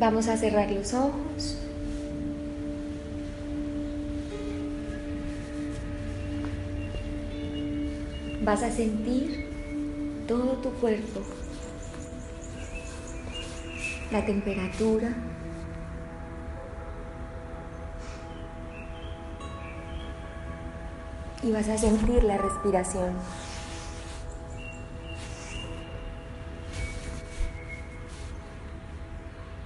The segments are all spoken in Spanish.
Vamos a cerrar los ojos. Vas a sentir todo tu cuerpo, la temperatura, y vas a sentir la respiración.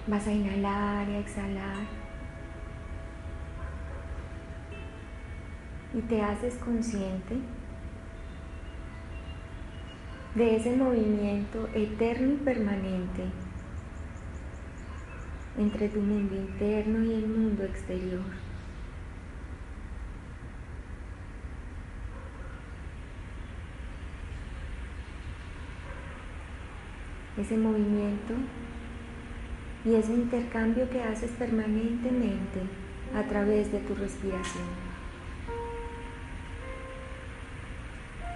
Vas a inhalar y a exhalar. Y te haces consciente de ese movimiento eterno y permanente entre tu mundo interno y el mundo exterior. Ese movimiento y ese intercambio que haces permanentemente a través de tu respiración.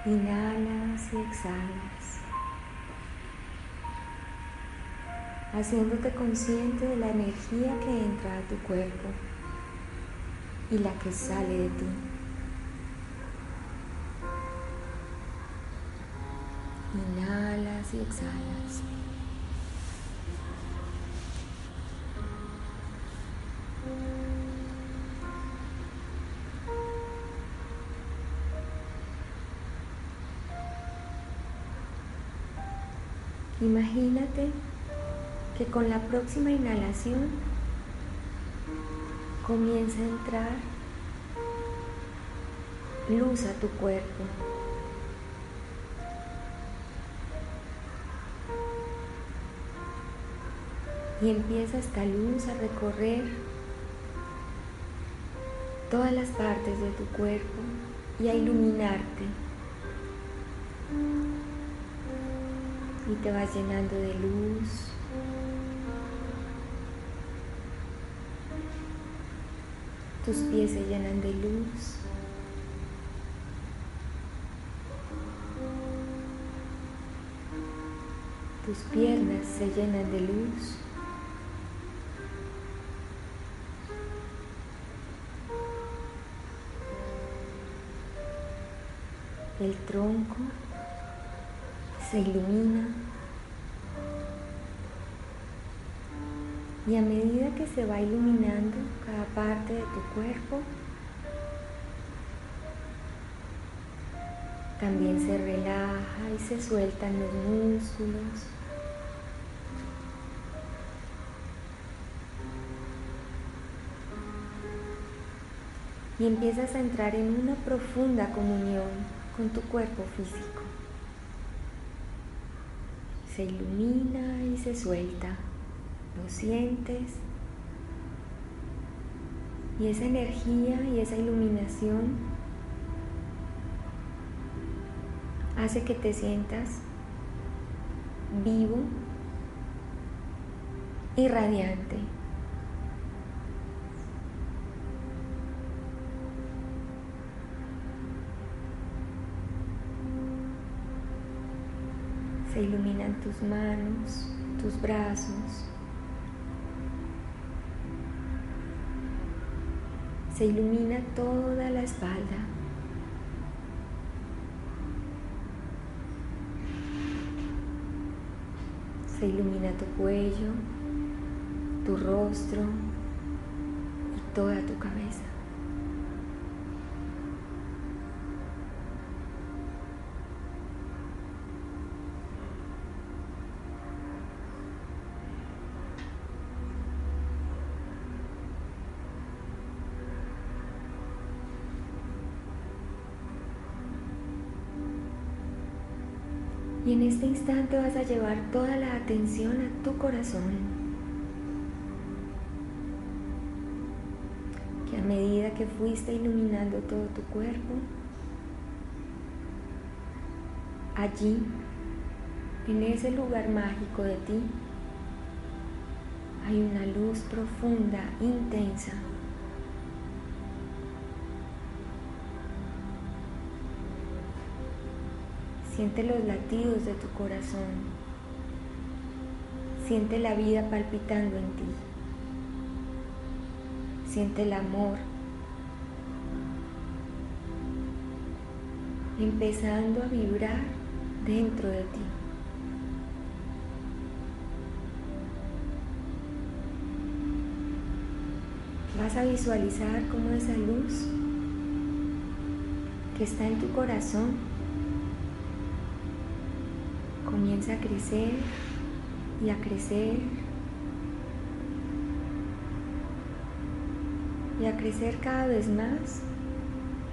Inhalas y exhalas, haciéndote consciente de la energía que entra a tu cuerpo y la que sale de ti. Inhalas y exhalas. Imagínate que con la próxima inhalación comienza a entrar luz a tu cuerpo. Y empieza esta luz a recorrer todas las partes de tu cuerpo y a iluminarte. Y te vas llenando de luz. Tus pies se llenan de luz. Tus piernas se llenan de luz. El tronco se ilumina y a medida que se va iluminando cada parte de tu cuerpo, también se relaja y se sueltan los músculos. Y empiezas a entrar en una profunda comunión con tu cuerpo físico se ilumina y se suelta. Lo sientes. Y esa energía y esa iluminación hace que te sientas vivo y radiante. Se iluminan tus manos, tus brazos. Se ilumina toda la espalda. Se ilumina tu cuello, tu rostro y toda tu cabeza. Y en este instante vas a llevar toda la atención a tu corazón. Que a medida que fuiste iluminando todo tu cuerpo, allí, en ese lugar mágico de ti, hay una luz profunda, intensa, Siente los latidos de tu corazón. Siente la vida palpitando en ti. Siente el amor. Empezando a vibrar dentro de ti. Vas a visualizar cómo esa luz que está en tu corazón comienza a crecer y a crecer y a crecer cada vez más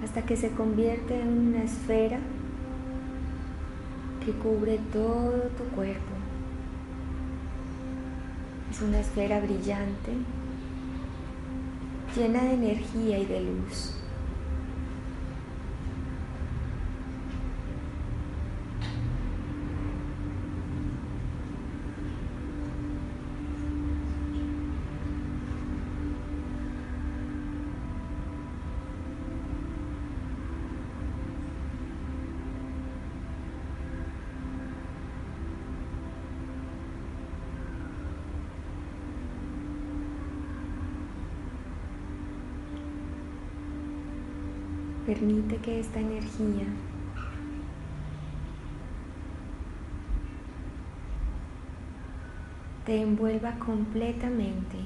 hasta que se convierte en una esfera que cubre todo tu cuerpo. Es una esfera brillante, llena de energía y de luz. Permite que esta energía te envuelva completamente.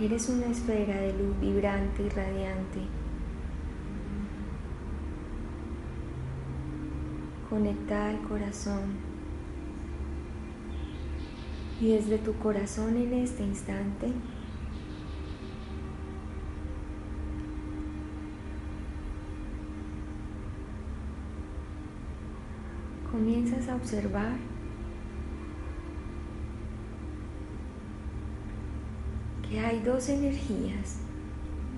Eres una esfera de luz vibrante y radiante. Conectada al corazón y desde tu corazón en este instante. Comienzas a observar que hay dos energías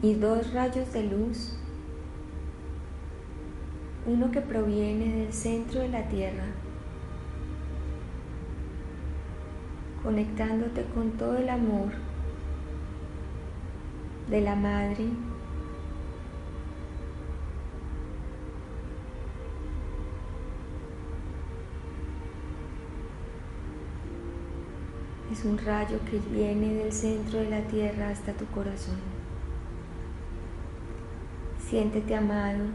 y dos rayos de luz, uno que proviene del centro de la Tierra conectándote con todo el amor de la madre. Es un rayo que viene del centro de la tierra hasta tu corazón. Siéntete amado,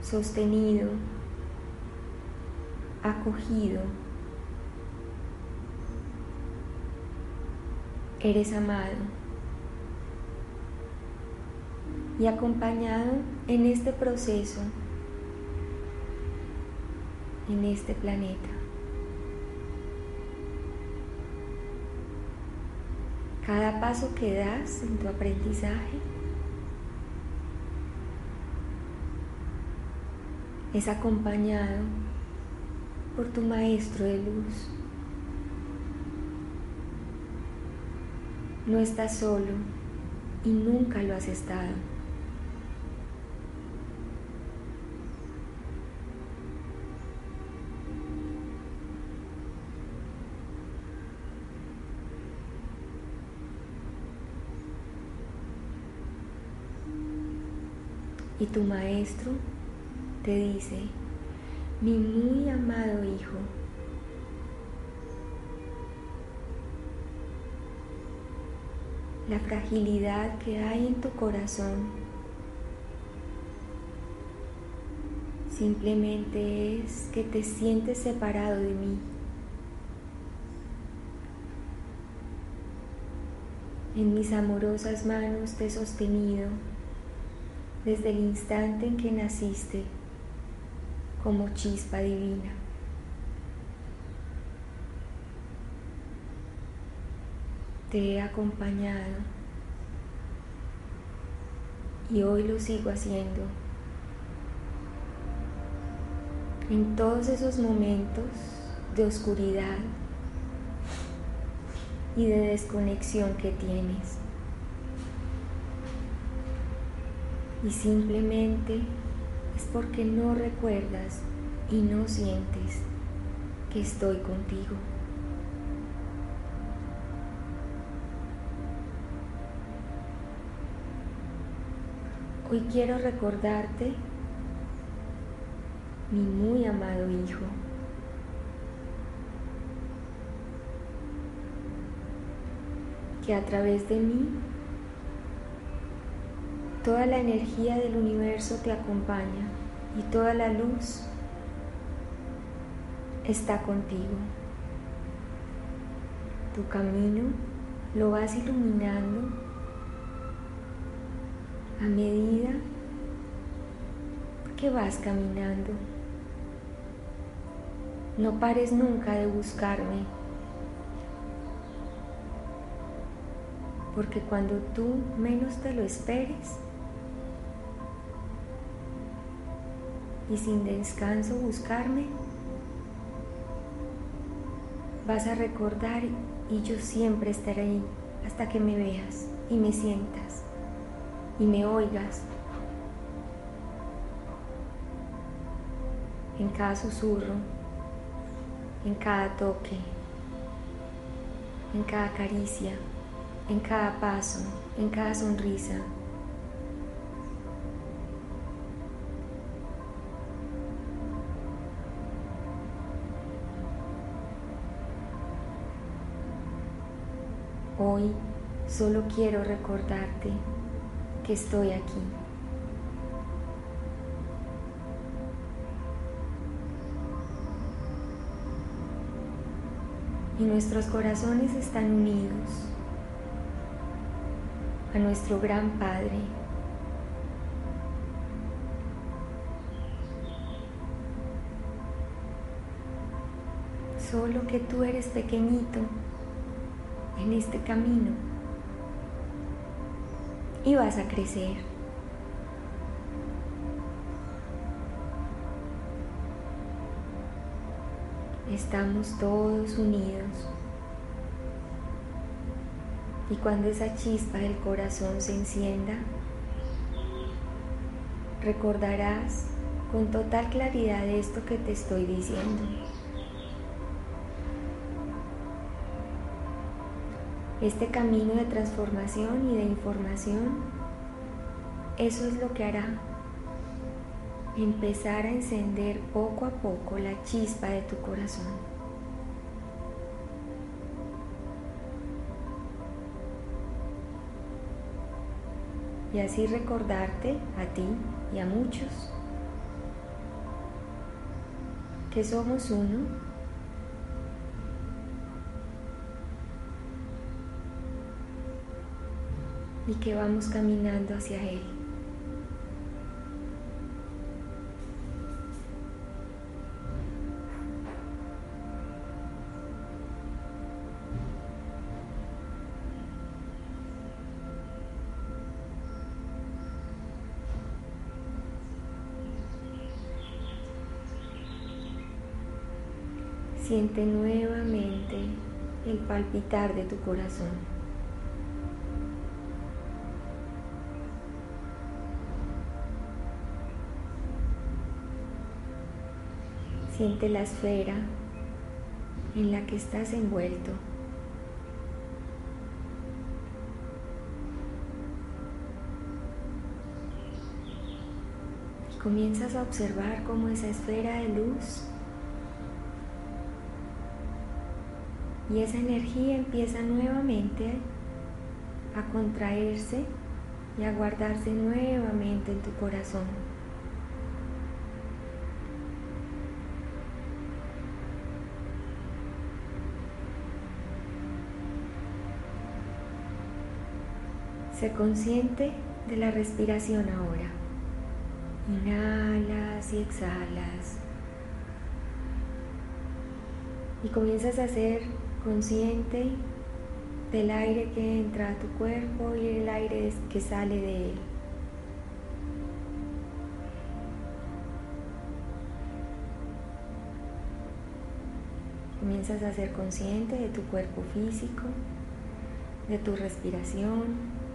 sostenido, acogido, eres amado y acompañado en este proceso, en este planeta. Cada paso que das en tu aprendizaje es acompañado por tu Maestro de luz. No estás solo y nunca lo has estado. Y tu maestro te dice, mi muy amado Hijo. La fragilidad que hay en tu corazón simplemente es que te sientes separado de mí. En mis amorosas manos te he sostenido desde el instante en que naciste como chispa divina. Te he acompañado y hoy lo sigo haciendo. en todos esos momentos de oscuridad y de desconexión que tienes. Y simplemente es porque no recuerdas y no sientes que estoy contigo. Hoy quiero recordarte, mi muy amado Hijo, que a través de mí toda la energía del universo te acompaña y toda la luz está contigo. Tu camino lo vas iluminando a medida que vas caminando. No pares nunca de buscarme, porque cuando tú menos te lo esperes y sin descanso buscarme, vas a recordar y yo siempre estaré ahí hasta que me veas y me sientas y me oigas en cada susurro, en cada toque, en cada caricia, en cada paso, en cada sonrisa. Solo quiero recordarte que estoy aquí. Y nuestros corazones están unidos a nuestro gran Padre. Solo que tú eres pequeñito en este camino y vas a crecer. Estamos todos unidos. Y cuando esa chispa del corazón se encienda, recordarás con total claridad esto que te estoy diciendo. Este camino de transformación y de información, eso es lo que hará empezar a encender poco a poco la chispa de tu corazón. Y así recordarte a ti y a muchos que somos uno y que vamos caminando hacia Él. Siente nuevamente el palpitar de tu corazón. Siente la esfera en la que estás envuelto. Y comienzas a observar cómo esa esfera de luz y esa energía empieza nuevamente a contraerse y a guardarse nuevamente en tu corazón. Sé consciente de la respiración ahora. Inhalas y exhalas. Y comienzas a ser consciente del aire que entra a tu cuerpo y el aire que sale de él. Comienzas a ser consciente de tu cuerpo físico, de tu respiración.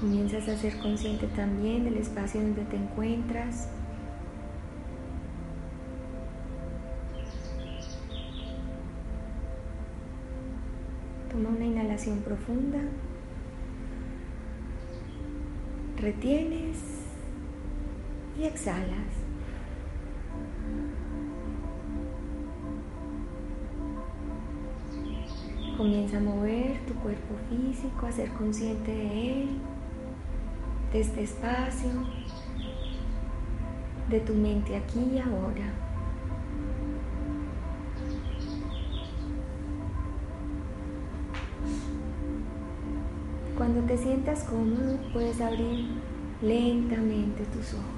Comienzas a ser consciente también del espacio donde te encuentras. Toma una inhalación profunda. Retienes y exhalas. Comienza a mover tu cuerpo físico, a ser consciente de él de este espacio, de tu mente aquí y ahora. Cuando te sientas cómodo, puedes abrir lentamente tus ojos.